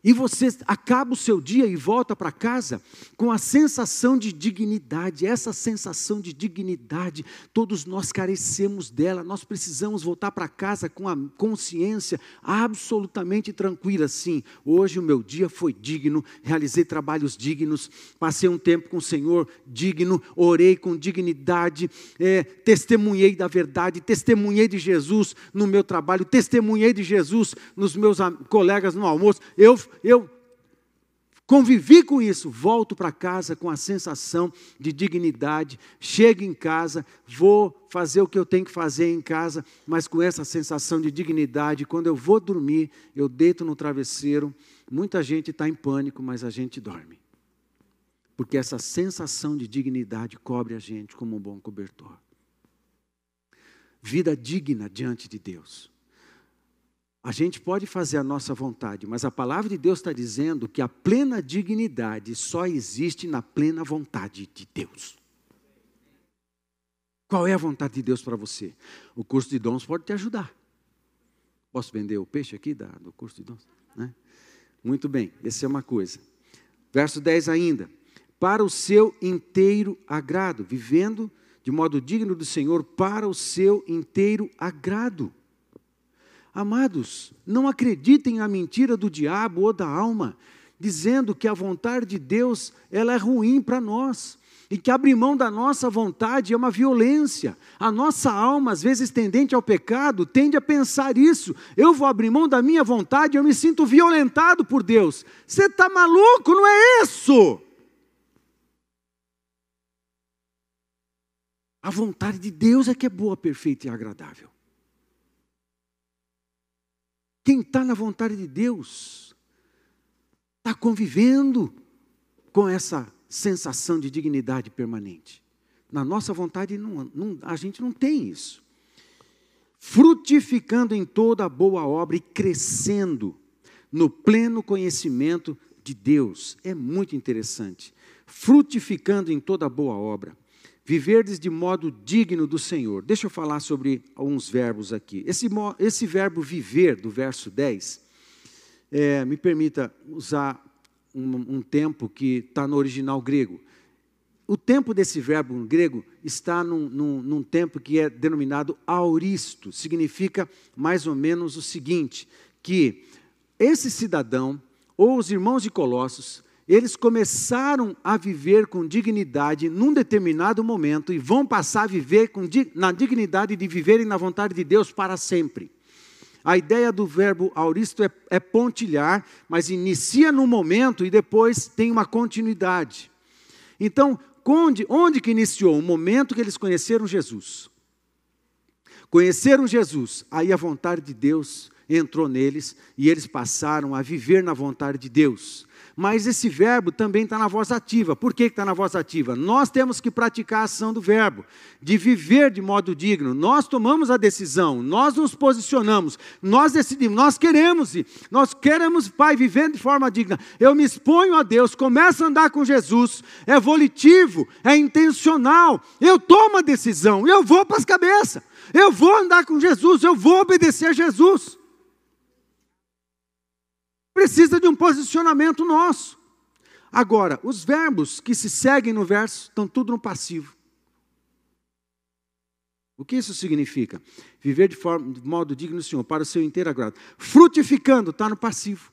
E você acaba o seu dia e volta para casa com a sensação de dignidade. Essa sensação de dignidade, todos nós carecemos dela. Nós precisamos voltar para casa com a consciência absolutamente tranquila. Sim, hoje o meu dia foi digno, realizei trabalhos dignos, passei um tempo com o Senhor digno, orei com dignidade, é, testemunhei da verdade, testemunhei de Jesus no meu trabalho, testemunhei de Jesus nos meus colegas no almoço. Eu eu convivi com isso, volto para casa com a sensação de dignidade, chego em casa, vou fazer o que eu tenho que fazer em casa, mas com essa sensação de dignidade, quando eu vou dormir, eu deito no travesseiro, muita gente está em pânico, mas a gente dorme. Porque essa sensação de dignidade cobre a gente como um bom cobertor. Vida digna diante de Deus. A gente pode fazer a nossa vontade, mas a palavra de Deus está dizendo que a plena dignidade só existe na plena vontade de Deus. Qual é a vontade de Deus para você? O curso de dons pode te ajudar. Posso vender o peixe aqui da, do curso de dons? Né? Muito bem, essa é uma coisa. Verso 10 ainda. Para o seu inteiro agrado, vivendo de modo digno do Senhor, para o seu inteiro agrado. Amados, não acreditem na mentira do diabo ou da alma, dizendo que a vontade de Deus ela é ruim para nós e que abrir mão da nossa vontade é uma violência. A nossa alma, às vezes tendente ao pecado, tende a pensar isso. Eu vou abrir mão da minha vontade, eu me sinto violentado por Deus. Você está maluco? Não é isso. A vontade de Deus é que é boa, perfeita e agradável. Quem está na vontade de Deus está convivendo com essa sensação de dignidade permanente. Na nossa vontade, não, não, a gente não tem isso. Frutificando em toda a boa obra e crescendo no pleno conhecimento de Deus. É muito interessante. Frutificando em toda a boa obra. Viverdes de modo digno do Senhor. Deixa eu falar sobre alguns verbos aqui. Esse, esse verbo viver, do verso 10, é, me permita usar um, um tempo que está no original grego. O tempo desse verbo grego está num, num, num tempo que é denominado auristo. Significa mais ou menos o seguinte: que esse cidadão, ou os irmãos de Colossos, eles começaram a viver com dignidade num determinado momento e vão passar a viver com, na dignidade de viverem na vontade de Deus para sempre. A ideia do verbo auristo é, é pontilhar, mas inicia num momento e depois tem uma continuidade. Então, onde, onde que iniciou? O momento que eles conheceram Jesus. Conheceram Jesus, aí a vontade de Deus entrou neles e eles passaram a viver na vontade de Deus. Mas esse verbo também está na voz ativa. Por que está na voz ativa? Nós temos que praticar a ação do verbo, de viver de modo digno. Nós tomamos a decisão, nós nos posicionamos, nós decidimos, nós queremos ir, nós queremos, Pai, viver de forma digna. Eu me exponho a Deus, começo a andar com Jesus, é volitivo, é intencional. Eu tomo a decisão, eu vou para as cabeças, eu vou andar com Jesus, eu vou obedecer a Jesus precisa de um posicionamento nosso. Agora, os verbos que se seguem no verso estão tudo no passivo. O que isso significa? Viver de, forma, de modo digno Senhor, para o seu inteiro agrado. Frutificando, está no passivo.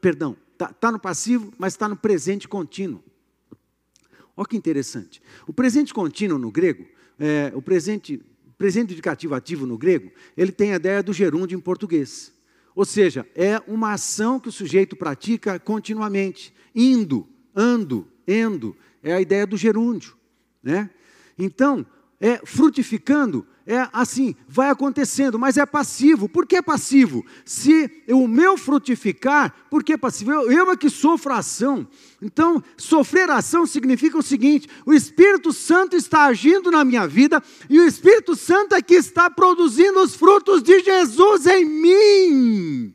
Perdão, está tá no passivo, mas está no presente contínuo. Olha que interessante. O presente contínuo no grego, é, o presente, presente indicativo ativo no grego, ele tem a ideia do gerúndio em português. Ou seja, é uma ação que o sujeito pratica continuamente, indo, ando, endo, é a ideia do gerúndio, né? Então, é frutificando, é assim, vai acontecendo, mas é passivo. Por que passivo? Se o meu frutificar, por que passivo? Eu, eu é que sofro a ação. Então, sofrer ação significa o seguinte: o Espírito Santo está agindo na minha vida e o Espírito Santo é que está produzindo os frutos de Jesus em mim.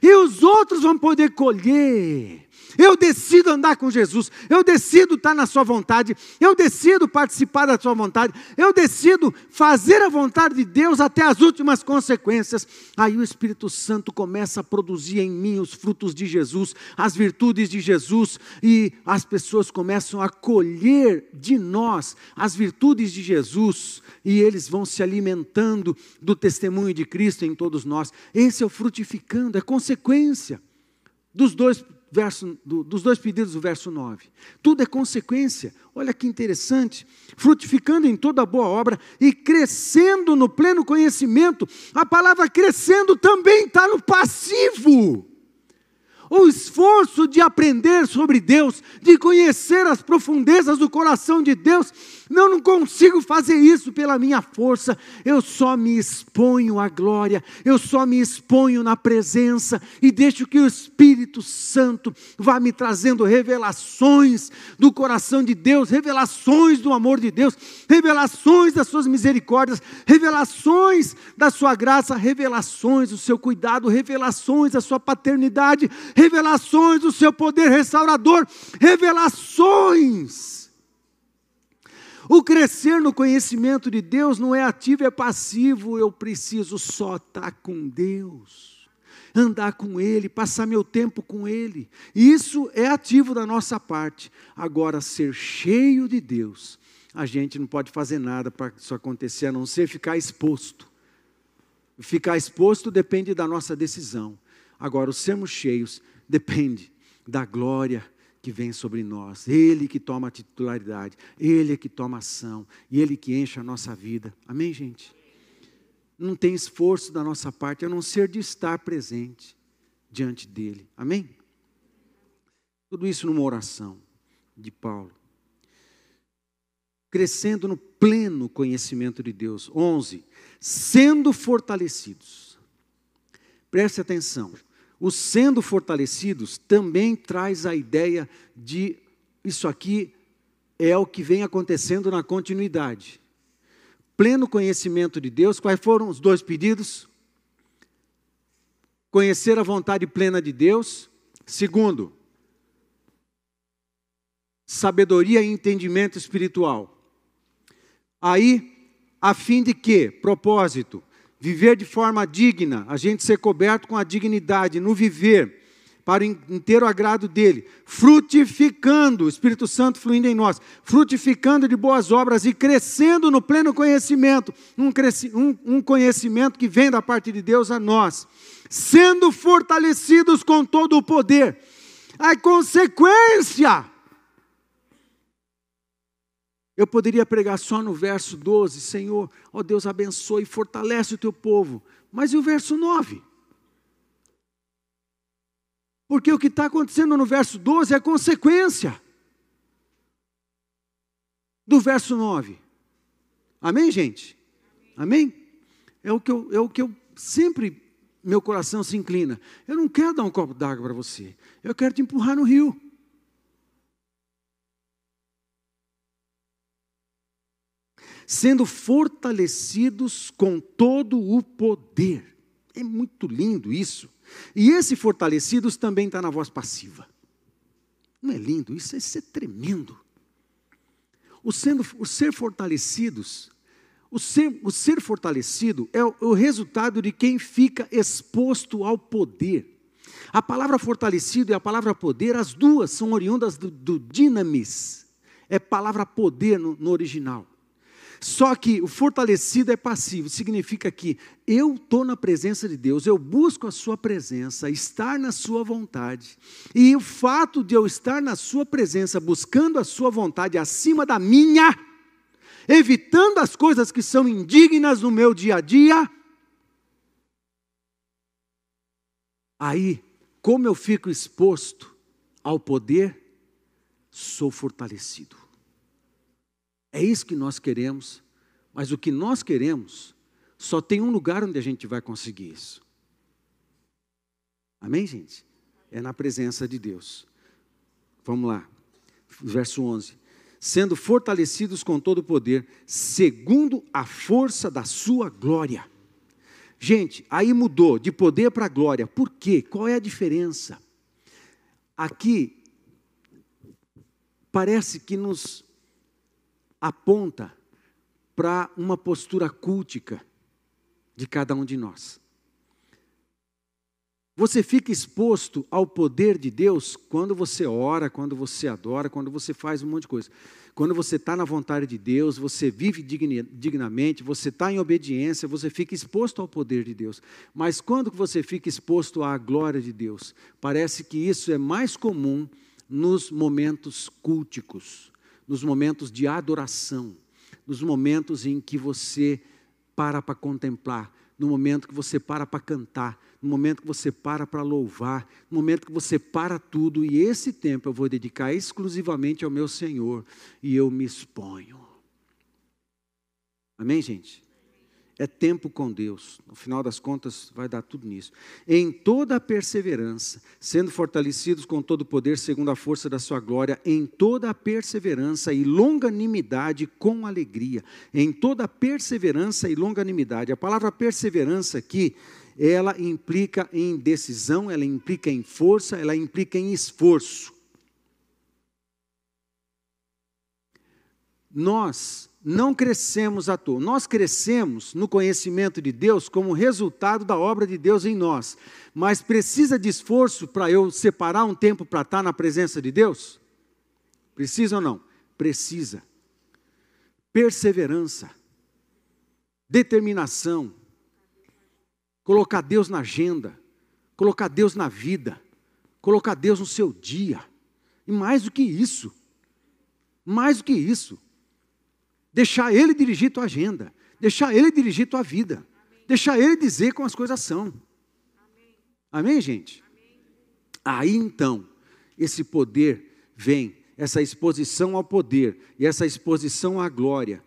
E os outros vão poder colher. Eu decido andar com Jesus, eu decido estar na Sua vontade, eu decido participar da Sua vontade, eu decido fazer a vontade de Deus até as últimas consequências. Aí o Espírito Santo começa a produzir em mim os frutos de Jesus, as virtudes de Jesus, e as pessoas começam a colher de nós as virtudes de Jesus, e eles vão se alimentando do testemunho de Cristo em todos nós. Esse é o frutificando, é consequência dos dois verso, do, dos dois pedidos do verso 9. Tudo é consequência. Olha que interessante. Frutificando em toda boa obra e crescendo no pleno conhecimento. A palavra crescendo também está no passivo o esforço de aprender sobre Deus, de conhecer as profundezas do coração de Deus. Não, não consigo fazer isso pela minha força, eu só me exponho à glória, eu só me exponho na presença. E deixo que o Espírito Santo vá me trazendo revelações do coração de Deus, revelações do amor de Deus, revelações das suas misericórdias, revelações da sua graça, revelações do seu cuidado, revelações da sua paternidade, revelações do seu poder restaurador, revelações O crescer no conhecimento de Deus não é ativo, é passivo. Eu preciso só estar com Deus, andar com Ele, passar meu tempo com Ele. Isso é ativo da nossa parte. Agora, ser cheio de Deus, a gente não pode fazer nada para isso acontecer, a não ser ficar exposto. Ficar exposto depende da nossa decisão. Agora, sermos cheios depende da glória que vem sobre nós. Ele que toma a titularidade, Ele que toma ação, e Ele que enche a nossa vida. Amém, gente? Não tem esforço da nossa parte a não ser de estar presente diante dEle. Amém? Tudo isso numa oração de Paulo. Crescendo no pleno conhecimento de Deus. 11. Sendo fortalecidos. Preste atenção o sendo fortalecidos também traz a ideia de isso aqui é o que vem acontecendo na continuidade. Pleno conhecimento de Deus, quais foram os dois pedidos? Conhecer a vontade plena de Deus. Segundo, sabedoria e entendimento espiritual. Aí, a fim de que? Propósito viver de forma digna, a gente ser coberto com a dignidade, no viver, para o inteiro agrado dele, frutificando, o Espírito Santo fluindo em nós, frutificando de boas obras e crescendo no pleno conhecimento, um, um, um conhecimento que vem da parte de Deus a nós, sendo fortalecidos com todo o poder. A consequência eu poderia pregar só no verso 12, Senhor, ó Deus, abençoe e fortalece o teu povo. Mas e o verso 9? Porque o que está acontecendo no verso 12 é consequência do verso 9. Amém, gente? Amém? É o que eu, é o que eu sempre, meu coração se inclina. Eu não quero dar um copo d'água para você. Eu quero te empurrar no rio. Sendo fortalecidos com todo o poder. É muito lindo isso. E esse fortalecidos também está na voz passiva. Não é lindo? Isso, isso é tremendo. O, sendo, o ser fortalecidos, o ser, o ser fortalecido é o, o resultado de quem fica exposto ao poder. A palavra fortalecido e a palavra poder, as duas são oriundas do, do dinamis. É palavra poder no, no original. Só que o fortalecido é passivo, significa que eu estou na presença de Deus, eu busco a Sua presença, estar na Sua vontade. E o fato de eu estar na Sua presença, buscando a Sua vontade acima da minha, evitando as coisas que são indignas no meu dia a dia, aí, como eu fico exposto ao poder, sou fortalecido. É isso que nós queremos, mas o que nós queremos, só tem um lugar onde a gente vai conseguir isso. Amém, gente? É na presença de Deus. Vamos lá, verso 11. Sendo fortalecidos com todo o poder, segundo a força da sua glória. Gente, aí mudou de poder para glória. Por quê? Qual é a diferença? Aqui, parece que nos aponta para uma postura cultica de cada um de nós. Você fica exposto ao poder de Deus quando você ora, quando você adora, quando você faz um monte de coisa. Quando você está na vontade de Deus, você vive dignamente, você está em obediência, você fica exposto ao poder de Deus. Mas quando você fica exposto à glória de Deus, parece que isso é mais comum nos momentos culticos, nos momentos de adoração, nos momentos em que você para para contemplar, no momento que você para para cantar, no momento que você para para louvar, no momento que você para tudo, e esse tempo eu vou dedicar exclusivamente ao meu Senhor, e eu me exponho. Amém, gente? É tempo com Deus. No final das contas, vai dar tudo nisso. Em toda a perseverança, sendo fortalecidos com todo o poder, segundo a força da sua glória, em toda a perseverança e longanimidade com alegria. Em toda a perseverança e longanimidade. A palavra perseverança aqui, ela implica em decisão, ela implica em força, ela implica em esforço. nós não crescemos à toa. Nós crescemos no conhecimento de Deus como resultado da obra de Deus em nós. Mas precisa de esforço para eu separar um tempo para estar na presença de Deus? Precisa ou não? Precisa. Perseverança, determinação, colocar Deus na agenda, colocar Deus na vida, colocar Deus no seu dia. E mais do que isso, mais do que isso, deixar Ele dirigir tua agenda, deixar Ele dirigir tua vida, Amém. deixar Ele dizer como as coisas são. Amém, Amém gente? Amém. Aí então, esse poder vem, essa exposição ao poder e essa exposição à glória,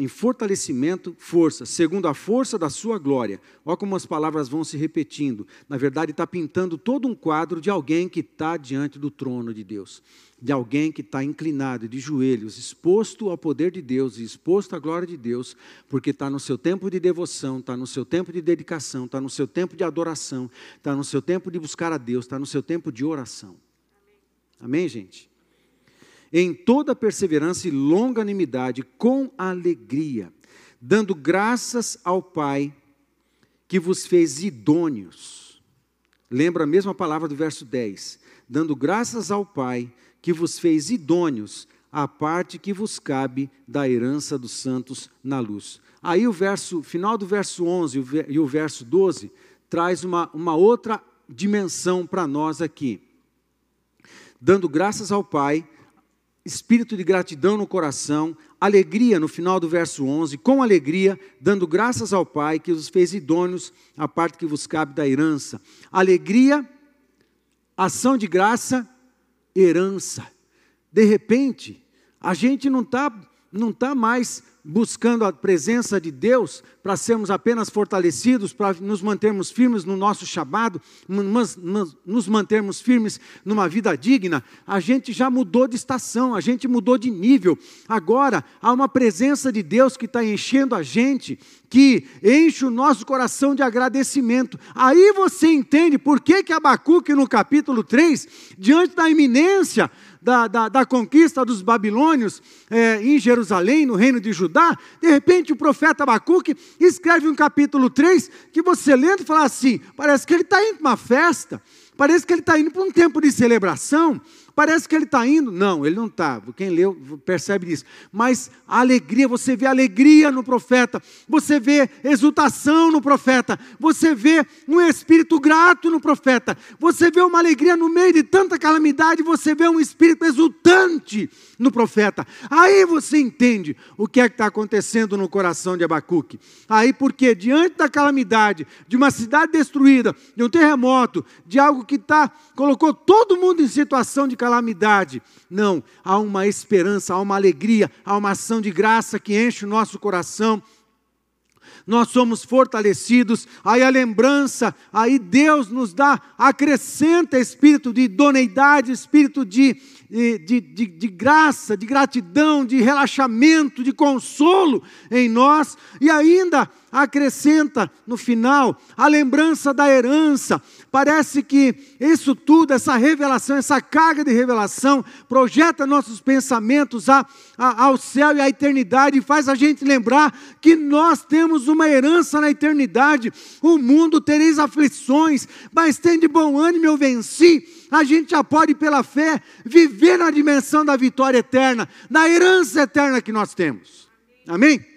em fortalecimento, força, segundo a força da sua glória. Olha como as palavras vão se repetindo. Na verdade, está pintando todo um quadro de alguém que está diante do trono de Deus, de alguém que está inclinado de joelhos, exposto ao poder de Deus e exposto à glória de Deus, porque está no seu tempo de devoção, está no seu tempo de dedicação, está no seu tempo de adoração, está no seu tempo de buscar a Deus, está no seu tempo de oração. Amém, gente? em toda perseverança e longanimidade, com alegria, dando graças ao Pai que vos fez idôneos. Lembra a mesma palavra do verso 10: dando graças ao Pai que vos fez idôneos a parte que vos cabe da herança dos santos na luz. Aí o verso, final do verso 11 e o verso 12 traz uma, uma outra dimensão para nós aqui. Dando graças ao Pai espírito de gratidão no coração, alegria no final do verso 11, com alegria, dando graças ao Pai que os fez idôneos à parte que vos cabe da herança. Alegria, ação de graça, herança. De repente, a gente não está não tá mais buscando a presença de Deus para sermos apenas fortalecidos, para nos mantermos firmes no nosso chamado, nos mantermos firmes numa vida digna, a gente já mudou de estação, a gente mudou de nível. Agora há uma presença de Deus que está enchendo a gente, que enche o nosso coração de agradecimento. Aí você entende por que, que Abacuque, no capítulo 3, diante da iminência, da, da, da conquista dos babilônios é, em Jerusalém, no reino de Judá, de repente o profeta Abacuque escreve um capítulo 3 que você lendo fala assim: parece que ele está indo para uma festa, parece que ele está indo para um tempo de celebração, Parece que ele está indo. Não, ele não está. Quem leu percebe isso. Mas a alegria, você vê alegria no profeta, você vê exultação no profeta, você vê um espírito grato no profeta, você vê uma alegria no meio de tanta calamidade, você vê um espírito exultante no profeta. Aí você entende o que é que está acontecendo no coração de Abacuque. Aí, porque diante da calamidade, de uma cidade destruída, de um terremoto, de algo que tá, colocou todo mundo em situação de calamidade. Não, há uma esperança, há uma alegria, há uma ação de graça que enche o nosso coração. Nós somos fortalecidos, aí a lembrança, aí Deus nos dá, acrescenta espírito de idoneidade, espírito de, de, de, de, graça, de gratidão, de relaxamento, de consolo em nós, e ainda acrescenta no final a lembrança da herança. Parece que isso tudo, essa revelação, essa carga de revelação, projeta nossos pensamentos a, a, ao céu e à eternidade e faz a gente lembrar que nós temos uma herança na eternidade. O mundo tereis aflições, mas tem de bom ânimo, eu venci. A gente já pode, pela fé, viver na dimensão da vitória eterna, na herança eterna que nós temos. Amém?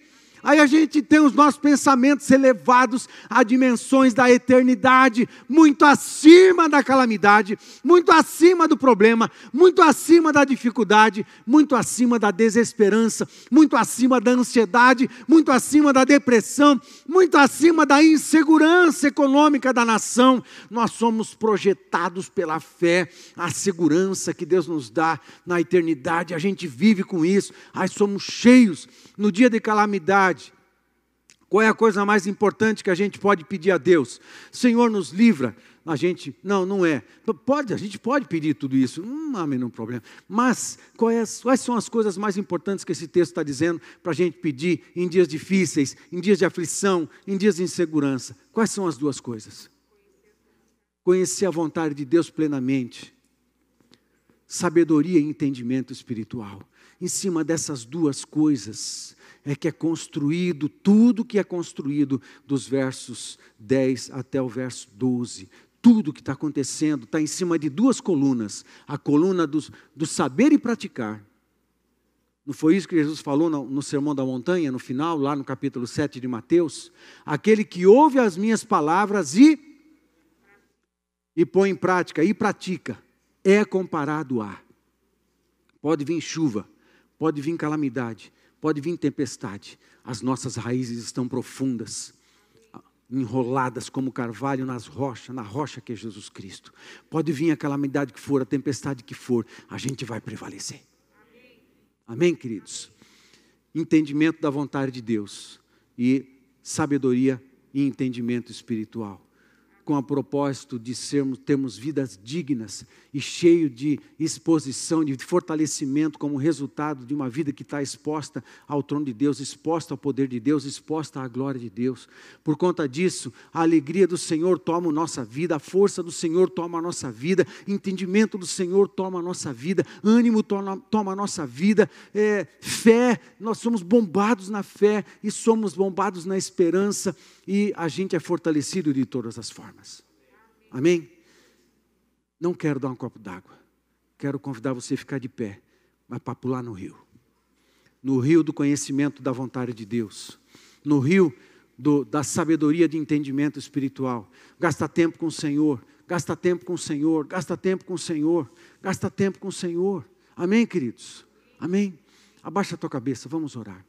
Aí a gente tem os nossos pensamentos elevados a dimensões da eternidade, muito acima da calamidade, muito acima do problema, muito acima da dificuldade, muito acima da desesperança, muito acima da ansiedade, muito acima da depressão, muito acima da insegurança econômica da nação. Nós somos projetados pela fé, a segurança que Deus nos dá na eternidade, a gente vive com isso, aí somos cheios. No dia de calamidade, qual é a coisa mais importante que a gente pode pedir a Deus? Senhor, nos livra. A gente, não, não é. Pode, a gente pode pedir tudo isso, não há nenhum problema. Mas quais, quais são as coisas mais importantes que esse texto está dizendo para a gente pedir em dias difíceis, em dias de aflição, em dias de insegurança? Quais são as duas coisas? Conhecer a vontade de Deus plenamente sabedoria e entendimento espiritual. Em cima dessas duas coisas é que é construído tudo que é construído dos versos 10 até o verso 12. Tudo que está acontecendo está em cima de duas colunas: a coluna do, do saber e praticar. Não foi isso que Jesus falou no, no Sermão da Montanha, no final, lá no capítulo 7 de Mateus? Aquele que ouve as minhas palavras e, e põe em prática, e pratica, é comparado a. Pode vir chuva, pode vir calamidade, pode vir tempestade. As nossas raízes estão profundas, enroladas como carvalho nas rochas, na rocha que é Jesus Cristo. Pode vir a calamidade que for, a tempestade que for, a gente vai prevalecer. Amém, queridos? Entendimento da vontade de Deus e sabedoria e entendimento espiritual com a propósito de sermos, termos vidas dignas e cheio de exposição, de fortalecimento como resultado de uma vida que está exposta ao trono de Deus, exposta ao poder de Deus, exposta à glória de Deus. Por conta disso, a alegria do Senhor toma a nossa vida, a força do Senhor toma a nossa vida, entendimento do Senhor toma a nossa vida, ânimo toma, toma a nossa vida, é, fé, nós somos bombados na fé e somos bombados na esperança e a gente é fortalecido de todas as formas. Amém? Não quero dar um copo d'água. Quero convidar você a ficar de pé, mas para pular no rio. No rio do conhecimento da vontade de Deus. No rio do, da sabedoria de entendimento espiritual. Gasta tempo com o Senhor. Gasta tempo com o Senhor. Gasta tempo com o Senhor. Gasta tempo com o Senhor. Amém, queridos? Amém? Abaixa a tua cabeça, vamos orar.